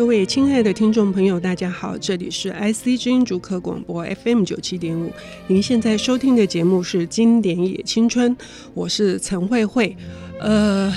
各位亲爱的听众朋友，大家好，这里是 IC 之音主客广播 FM 九七点五，您现在收听的节目是《经典也青春》，我是陈慧慧。呃，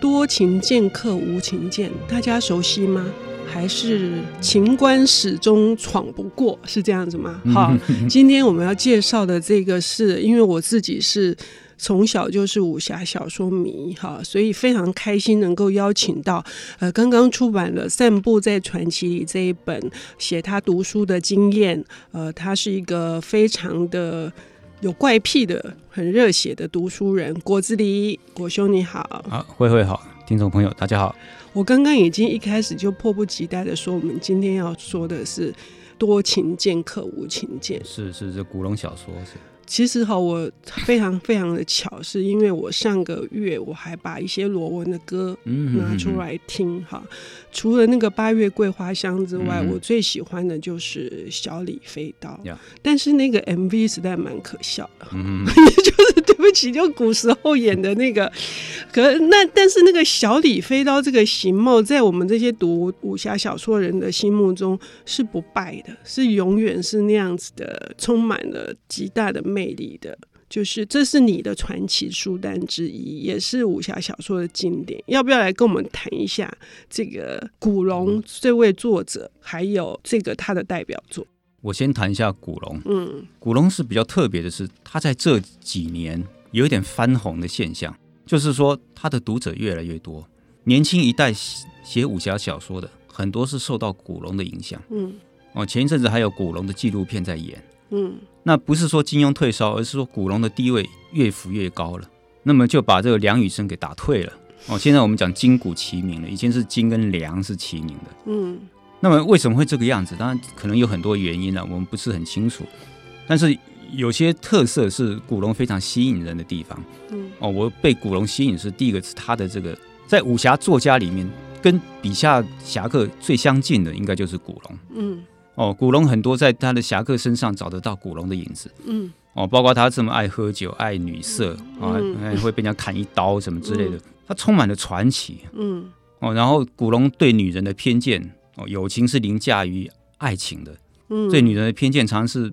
多情剑客无情剑，大家熟悉吗？还是情关始终闯不过，是这样子吗？好，今天我们要介绍的这个是，因为我自己是。从小就是武侠小说迷哈，所以非常开心能够邀请到呃刚刚出版了《散步在传奇里》这一本写他读书的经验，呃，他是一个非常的有怪癖的、很热血的读书人，果子狸，果兄你好。啊，慧慧好，听众朋友大家好。我刚刚已经一开始就迫不及待的说，我们今天要说的是多情剑客无情剑，是是是古龙小说是。其实哈，我非常非常的巧，是因为我上个月我还把一些罗文的歌拿出来听哈。除了那个八月桂花香之外，我最喜欢的就是小李飞刀。但是那个 MV 实在蛮可笑的，就是 对不起，就古时候演的那个。可那但是那个小李飞刀这个形貌，在我们这些读武侠小说人的心目中是不败的，是永远是那样子的，充满了极大的魅力的。就是这是你的传奇书单之一，也是武侠小说的经典。要不要来跟我们谈一下这个古龙这位作者，还有这个他的代表作？我先谈一下古龙。嗯，古龙是比较特别的是，他在这几年有一点翻红的现象。就是说，他的读者越来越多，年轻一代写武侠小说的很多是受到古龙的影响。嗯，哦，前一阵子还有古龙的纪录片在演。嗯，那不是说金庸退烧，而是说古龙的地位越浮越高了。那么就把这个梁羽生给打退了。哦，现在我们讲金古齐名了，以前是金跟梁是齐名的。嗯，那么为什么会这个样子？当然可能有很多原因了，我们不是很清楚。但是。有些特色是古龙非常吸引人的地方。嗯，哦，我被古龙吸引是第一个是他的这个在武侠作家里面跟笔下侠客最相近的，应该就是古龙。嗯，哦，古龙很多在他的侠客身上找得到古龙的影子。嗯，哦，包括他这么爱喝酒、爱女色啊，还会被人家砍一刀什么之类的，他充满了传奇。嗯，哦，然后古龙对女人的偏见，哦，友情是凌驾于爱情的。嗯，对女人的偏见常常是。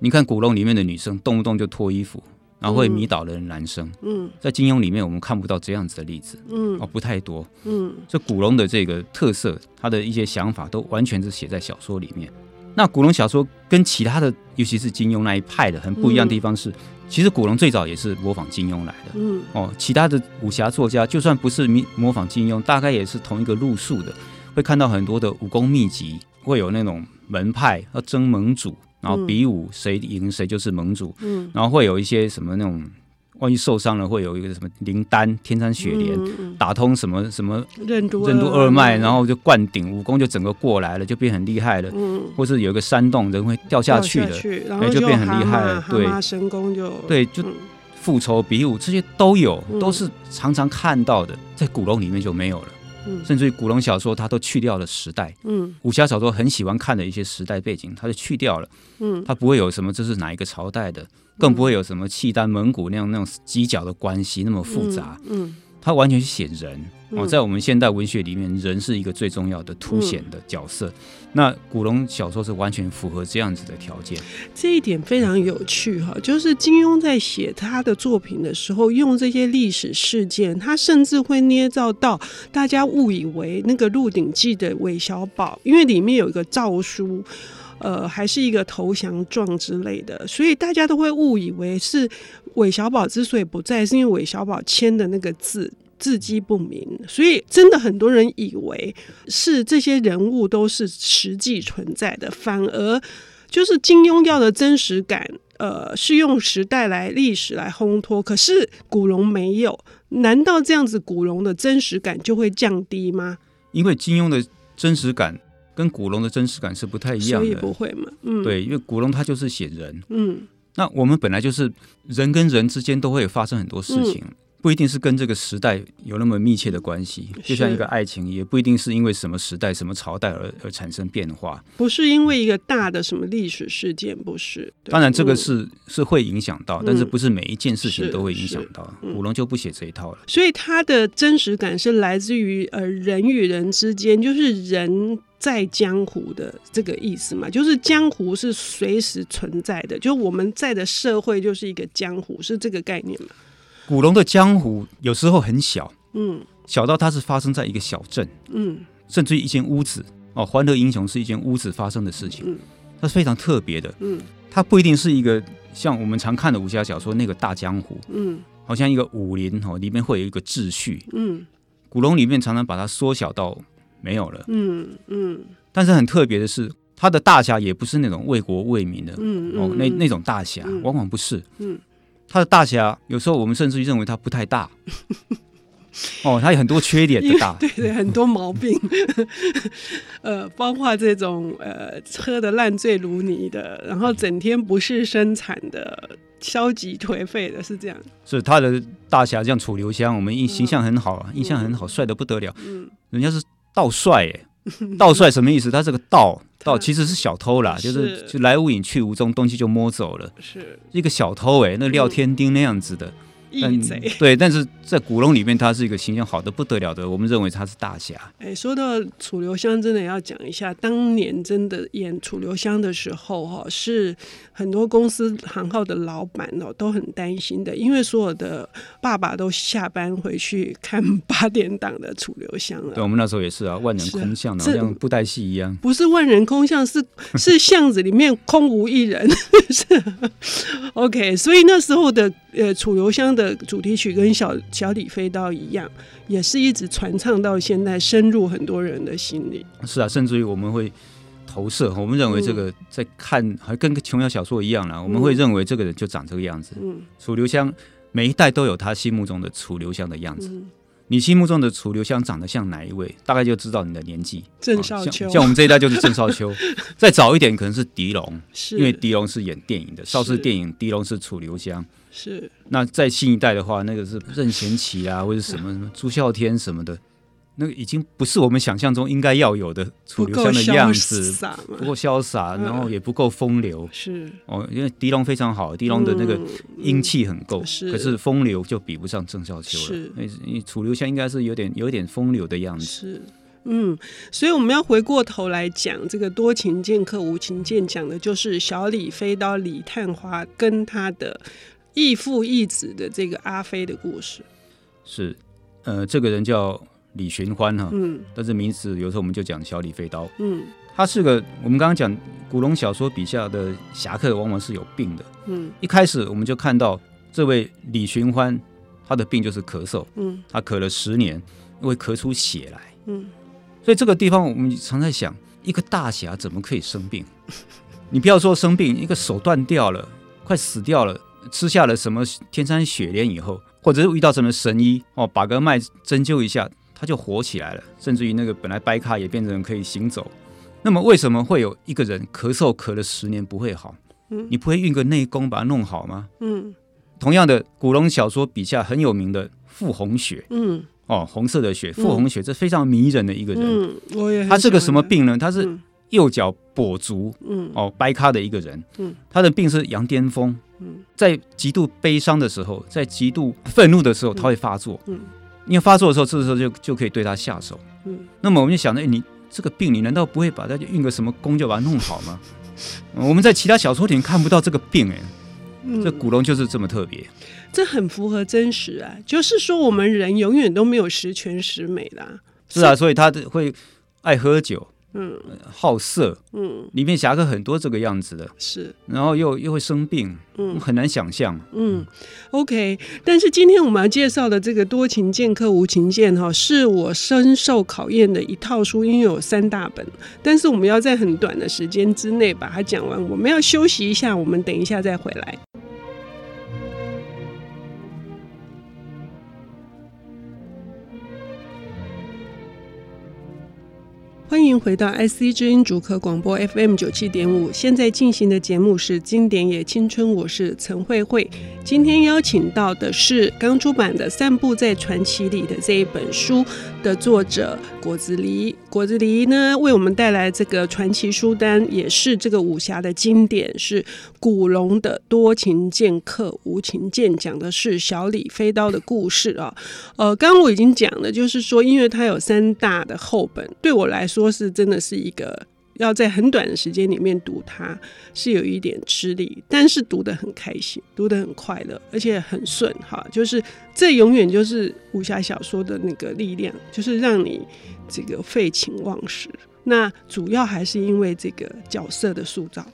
你看古龙里面的女生动不动就脱衣服，然后会迷倒了男生。嗯，在金庸里面我们看不到这样子的例子。嗯，哦，不太多。嗯，这古龙的这个特色，他的一些想法都完全是写在小说里面。那古龙小说跟其他的，尤其是金庸那一派的很不一样的地方是，其实古龙最早也是模仿金庸来的。嗯，哦，其他的武侠作家就算不是模仿金庸，大概也是同一个路数的，会看到很多的武功秘籍，会有那种门派要争盟主。然后比武谁赢谁就是盟主，嗯，然后会有一些什么那种，万一受伤了会有一个什么灵丹天山雪莲，嗯嗯、打通什么什么任督任督二脉，然后就灌顶武功就整个过来了，就变很厉害了，嗯，或是有一个山洞人会掉下去的，然后就，就变很厉害了，对，神功就对就复仇比武这些都有，嗯、都是常常看到的，在古龙里面就没有了。甚至于古龙小说，他都去掉了时代。嗯，武侠小说很喜欢看的一些时代背景，他就去掉了。嗯，他不会有什么这是哪一个朝代的，更不会有什么契丹、蒙古那样那种犄角的关系那么复杂。嗯。嗯他完全是写人哦，在我们现代文学里面，人是一个最重要的凸显的角色。那古龙小说是完全符合这样子的条件，这一点非常有趣哈。就是金庸在写他的作品的时候，用这些历史事件，他甚至会捏造到大家误以为那个《鹿鼎记》的韦小宝，因为里面有一个诏书。呃，还是一个投降状之类的，所以大家都会误以为是韦小宝之所以不在，是因为韦小宝签的那个字字迹不明，所以真的很多人以为是这些人物都是实际存在的，反而就是金庸要的真实感，呃，是用时代来历史来烘托，可是古龙没有，难道这样子古龙的真实感就会降低吗？因为金庸的真实感。跟古龙的真实感是不太一样的，所以不会嘛？嗯，对，因为古龙他就是写人，嗯，那我们本来就是人跟人之间都会发生很多事情，嗯、不一定是跟这个时代有那么密切的关系，就像一个爱情，也不一定是因为什么时代、什么朝代而而产生变化。不是因为一个大的什么历史事件，不是。当然，这个是、嗯、是会影响到，但是不是每一件事情都会影响到。古龙就不写这一套了。所以他的真实感是来自于呃人与人之间，就是人在江湖的这个意思嘛，就是江湖是随时存在的，就我们在的社会就是一个江湖，是这个概念嘛。古龙的江湖有时候很小，嗯，小到它是发生在一个小镇，嗯，甚至于一间屋子哦，欢乐英雄是一间屋子发生的事情，嗯，它是非常特别的，嗯，它不一定是一个像我们常看的武侠小说那个大江湖，嗯，好像一个武林哦，里面会有一个秩序，嗯，古龙里面常常把它缩小到没有了，嗯嗯，但是很特别的是，他的大侠也不是那种为国为民的，嗯哦，那那种大侠往往不是，嗯。他的大侠有时候我们甚至于认为他不太大，哦，他有很多缺点的大，对对，很多毛病，呃，包括这种呃喝的烂醉如泥的，然后整天不是生产的，消极颓废的，是这样。是他的大侠像楚留香，我们印形象很好啊，嗯、印象很好，帅的不得了，嗯，人家是倒帅哎。盗帅什么意思？他这个盗盗其实是小偷啦，就是就来无影去无踪，东西就摸走了，是一个小偷哎、欸，那廖天丁那样子的。嗯义贼对，但是在古龙里面，他是一个形象好的不得了的，我们认为他是大侠。哎，说到楚留香，真的要讲一下，当年真的演楚留香的时候，哈，是很多公司行号的老板哦都很担心的，因为所有的爸爸都下班回去看 八点档的楚留香了。对，我们那时候也是啊，万人空巷，好像布袋戏一样。不是万人空巷，是 是巷子里面空无一人。是 OK，所以那时候的呃楚留香。的主题曲跟小小李飞刀一样，也是一直传唱到现在，深入很多人的心里。是啊，甚至于我们会投射，我们认为这个在看，还跟琼瑶小说一样啦。我们会认为这个人就长这个样子。嗯，楚留香每一代都有他心目中的楚留香的样子。你心目中的楚留香长得像哪一位？大概就知道你的年纪。郑少秋，像，像我们这一代就是郑少秋。再早一点可能是狄龙，是因为狄龙是演电影的，邵氏电影，狄龙是楚留香。是，那在新一代的话，那个是任贤齐啊，或者什么什么朱孝天什么的，那个已经不是我们想象中应该要有的楚留香的样子，不够潇洒，然后也不够风流。是哦，因为狄龙非常好，狄龙的那个英气很够，可是风流就比不上郑少秋了。是，你楚留香应该是有点有点风流的样子。是，嗯，所以我们要回过头来讲这个多情剑客无情剑，讲的就是小李飞刀李探花跟他的。义父义子的这个阿飞的故事，是，呃，这个人叫李寻欢哈，嗯，但是名字有时候我们就讲小李飞刀，嗯，他是个我们刚刚讲古龙小说笔下的侠客，往往是有病的，嗯，一开始我们就看到这位李寻欢，他的病就是咳嗽，嗯，他咳了十年，会咳出血来，嗯，所以这个地方我们常在想，一个大侠怎么可以生病？你不要说生病，一个手断掉了，快死掉了。吃下了什么天山雪莲以后，或者是遇到什么神医哦，把个脉针灸一下，他就活起来了，甚至于那个本来掰咖也变成可以行走。那么为什么会有一个人咳嗽咳了十年不会好？嗯，你不会运个内功把它弄好吗？嗯，同样的，古龙小说笔下很有名的傅红雪，嗯，哦，红色的雪，傅红雪，这非常迷人的一个人。嗯，我也。他是个什么病呢？他是右脚跛足，嗯，哦，掰咖的一个人。嗯，他的病是羊癫疯。嗯在极度悲伤的时候，在极度愤怒的时候，他会发作。嗯，因为发作的时候，这个时候就就可以对他下手。嗯，那么我们就想着，哎，你这个病，你难道不会把它运个什么功就把它弄好吗？我们在其他小说里面看不到这个病，哎，这古龙就是这么特别。这很符合真实啊，就是说我们人永远都没有十全十美的。是啊，所以他会爱喝酒。嗯，好色，嗯，里面侠客很多这个样子的，是，然后又又会生病，嗯，很难想象，嗯，OK，但是今天我们要介绍的这个多情剑客无情剑哈，是我深受考验的一套书，因为有三大本，但是我们要在很短的时间之内把它讲完，我们要休息一下，我们等一下再回来。欢迎回到 IC 之音主客广播 FM 九七点五，现在进行的节目是《经典也青春》，我是陈慧慧。今天邀请到的是刚出版的《散步在传奇里》的这一本书的作者果子狸。果子狸呢，为我们带来这个传奇书单，也是这个武侠的经典，是古龙的《多情剑客无情剑》，讲的是小李飞刀的故事啊。呃，刚我已经讲了，就是说，因为它有三大的厚本，对我来说。说是真的是一个要在很短的时间里面读它，是有一点吃力，但是读得很开心，读得很快乐，而且很顺哈。就是这永远就是武侠小说的那个力量，就是让你这个废寝忘食。那主要还是因为这个角色的塑造。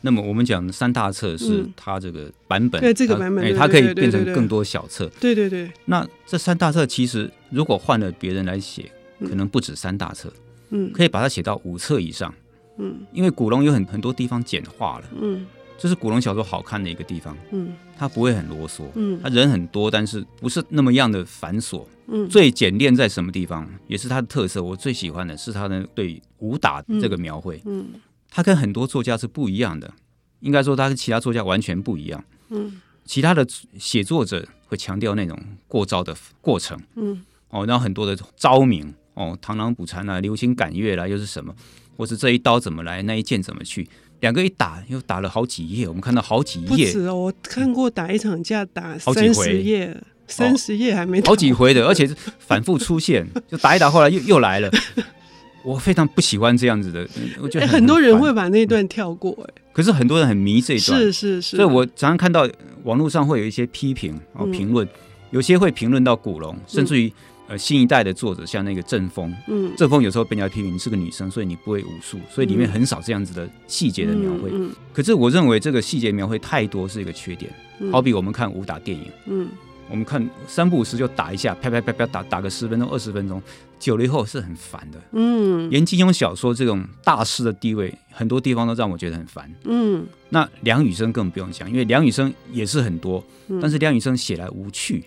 那么我们讲的三大册是它这个版本，对这个版本，它可以变成更多小册。对对对。那这三大册其实如果换了别人来写，可能不止三大册。嗯，可以把它写到五册以上，嗯，因为古龙有很很多地方简化了，嗯，这是古龙小说好看的一个地方，嗯，他不会很啰嗦，嗯，他人很多，但是不是那么样的繁琐，嗯，最简练在什么地方，也是他的特色。我最喜欢的是他的对武打这个描绘，嗯，他跟很多作家是不一样的，应该说他跟其他作家完全不一样，嗯，其他的写作者会强调那种过招的过程，嗯，哦，然后很多的招名。哦，螳螂捕蝉啊，流星赶月啦，又是什么？或是这一刀怎么来，那一剑怎么去？两个一打又打了好几页，我们看到好几页。不止哦，我看过打一场架打三十页，三十页还没打。好几回的，而且是反复出现，就打一打，后来又又来了。我非常不喜欢这样子的，我觉得很，很多人会把那段跳过，哎，可是很多人很迷这一段，是是是。所以我常常看到网络上会有一些批评哦，评论，有些会评论到古龙，甚至于。呃，新一代的作者像那个郑峰，嗯，郑峰有时候被人家批评你是个女生，所以你不会武术，所以里面很少这样子的细节的描绘。嗯嗯嗯、可是我认为这个细节描绘太多是一个缺点。嗯、好比我们看武打电影，嗯，我们看三不五时就打一下，啪啪啪啪打打个十分钟、二十分钟，久了以后是很烦的。嗯，连金庸小说这种大师的地位，很多地方都让我觉得很烦。嗯，那梁羽生更不用讲，因为梁羽生也是很多，嗯、但是梁羽生写来无趣。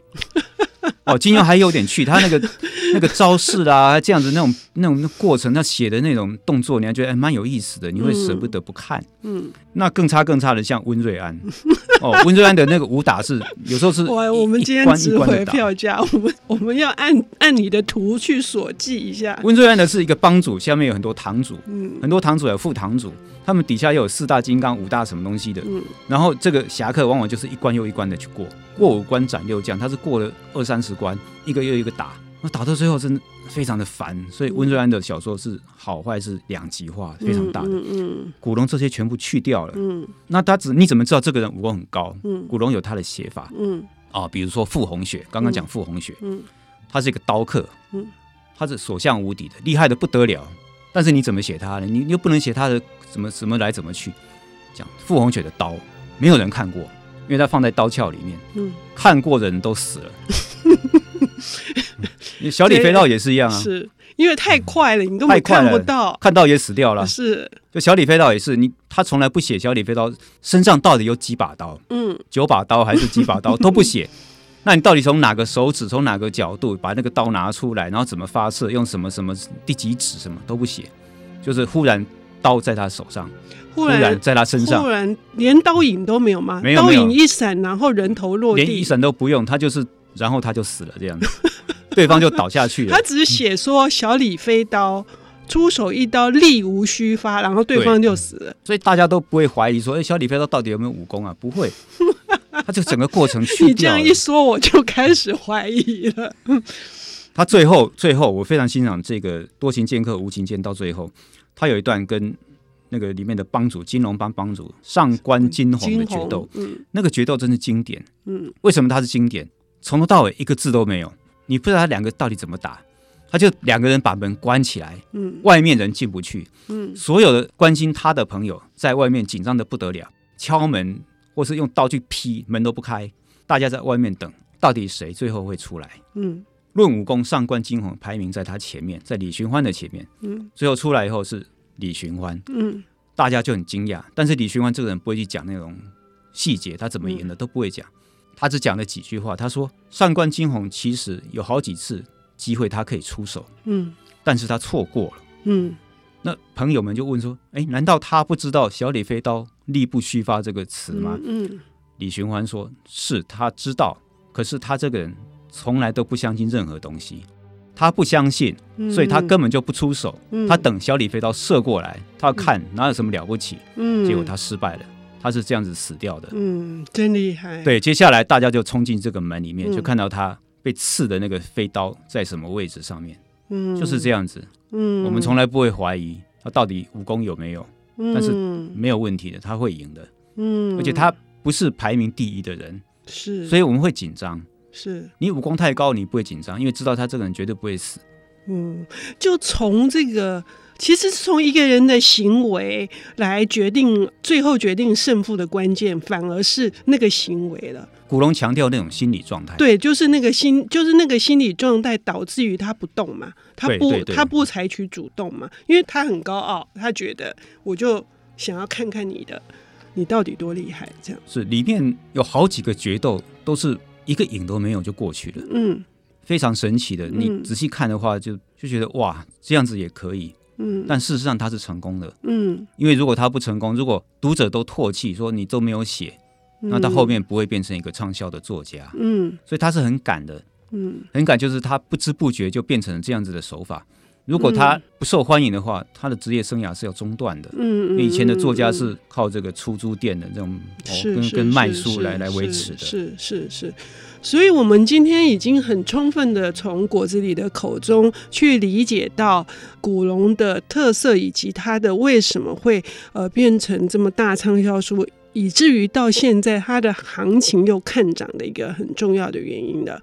哦，金庸还有点趣，他那个 那个招式啊，这样子那种那种过程，他写的那种动作，你还觉得蛮有意思的，你会舍不得不看。嗯，那更差更差的像温瑞安，哦，温瑞安的那个武打是有时候是，哇，我们今天值回票价，我们我们要按按你的图去锁记一下。温瑞安的是一个帮主，下面有很多堂主，嗯，很多堂主有副堂主，他们底下又有四大金刚、五大什么东西的，嗯，然后这个侠客往往就是一关又一关的去过。过五关斩六将，他是过了二三十关，一个又一个打，那打到最后真的非常的烦。所以温瑞安的小说是好坏是两极化，非常大的。嗯，嗯，嗯，古龙这些全部去掉了。嗯，那他只你怎么知道这个人武功很高？嗯，古龙有他的写法。嗯，啊，比如说傅红雪，刚刚讲傅红雪，嗯，他是一个刀客，嗯，他是所向无敌的，厉害的不得了。但是你怎么写他呢？你又不能写他的怎么怎么来怎么去。讲傅红雪的刀，没有人看过。因为它放在刀鞘里面，嗯，看过的人都死了。小李飞刀也是一样啊，是因为太快了，你根本看不到，看到也死掉了。是，就小李飞刀也是，你他从来不写小李飞刀身上到底有几把刀，嗯，九把刀还是几把刀？都不写。那你到底从哪个手指，从哪个角度把那个刀拿出来，然后怎么发射，用什么什么第几指什么都不写，就是忽然刀在他手上。忽然，在他身上，忽然连刀影都没有吗？没有，刀影一闪，然后人头落地，连一闪都不用，他就是，然后他就死了，这样子，对方就倒下去了。他只是写说小李飞刀出手一刀力无虚发，然后对方就死了，所以大家都不会怀疑说，哎，小李飞刀到底有没有武功啊？不会，他就整个过程去掉。你这样一说，我就开始怀疑了。他最后，最后，我非常欣赏这个多情剑客无情剑，到最后，他有一段跟。那个里面的帮主金龙帮帮主上官金鸿的决斗，嗯，那个决斗真是经典，嗯，为什么他是经典？从头到尾一个字都没有，你不知道他两个到底怎么打，他就两个人把门关起来，嗯，外面人进不去，嗯，所有的关心他的朋友在外面紧张的不得了，敲门或是用刀去劈门都不开，大家在外面等，到底谁最后会出来？嗯，论武功，上官金鸿排名在他前面，在李寻欢的前面，嗯，最后出来以后是。李寻欢，嗯，大家就很惊讶。但是李寻欢这个人不会去讲那种细节，他怎么赢的都不会讲，他只讲了几句话。他说：“上官金鸿其实有好几次机会他可以出手，嗯，但是他错过了，嗯，那朋友们就问说：“哎，难道他不知道‘小李飞刀，力不虚发’这个词吗？”嗯，嗯李寻欢说：“是他知道，可是他这个人从来都不相信任何东西，他不相信，所以他根本就不出手。嗯、他等小李飞刀射过来，他要看哪有什么了不起。嗯，结果他失败了，他是这样子死掉的。嗯，真厉害。对，接下来大家就冲进这个门里面，嗯、就看到他被刺的那个飞刀在什么位置上面。嗯，就是这样子。”嗯，我们从来不会怀疑他到底武功有没有，嗯、但是没有问题的，他会赢的。嗯，而且他不是排名第一的人，是，所以我们会紧张。是你武功太高，你不会紧张，因为知道他这个人绝对不会死。嗯，就从这个，其实是从一个人的行为来决定，最后决定胜负的关键，反而是那个行为了。古龙强调那种心理状态，对，就是那个心，就是那个心理状态导致于他不动嘛，他不，他不采取主动嘛，因为他很高傲，他觉得我就想要看看你的，你到底多厉害，这样是里面有好几个决斗都是一个影都没有就过去了，嗯，非常神奇的，你仔细看的话就就觉得哇，这样子也可以，嗯，但事实上他是成功的，嗯，因为如果他不成功，如果读者都唾弃说你都没有写。那到后面不会变成一个畅销的作家，嗯，所以他是很敢的，嗯，很敢，就是他不知不觉就变成了这样子的手法。如果他不受欢迎的话，他的职业生涯是要中断的，嗯，因为以前的作家是靠这个出租店的这种哦，跟跟卖书来来维持的，是是是。所以我们今天已经很充分的从果子里的口中去理解到古龙的特色，以及他的为什么会呃变成这么大畅销书。以至于到现在，它的行情又看涨的一个很重要的原因的，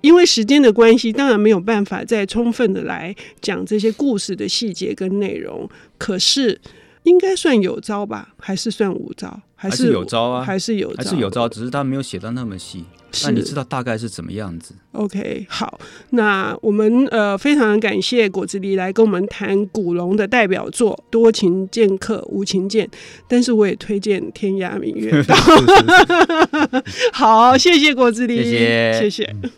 因为时间的关系，当然没有办法再充分的来讲这些故事的细节跟内容。可是，应该算有招吧？还是算无招？还是，还是有招啊？还是有招？还是有招？只是他没有写到那么细。那你知道大概是怎么样子？OK，好，那我们呃非常感谢果子狸来跟我们谈古龙的代表作《多情剑客无情剑》，但是我也推荐《天涯明月刀》。好，谢谢果子狸，谢谢，谢谢。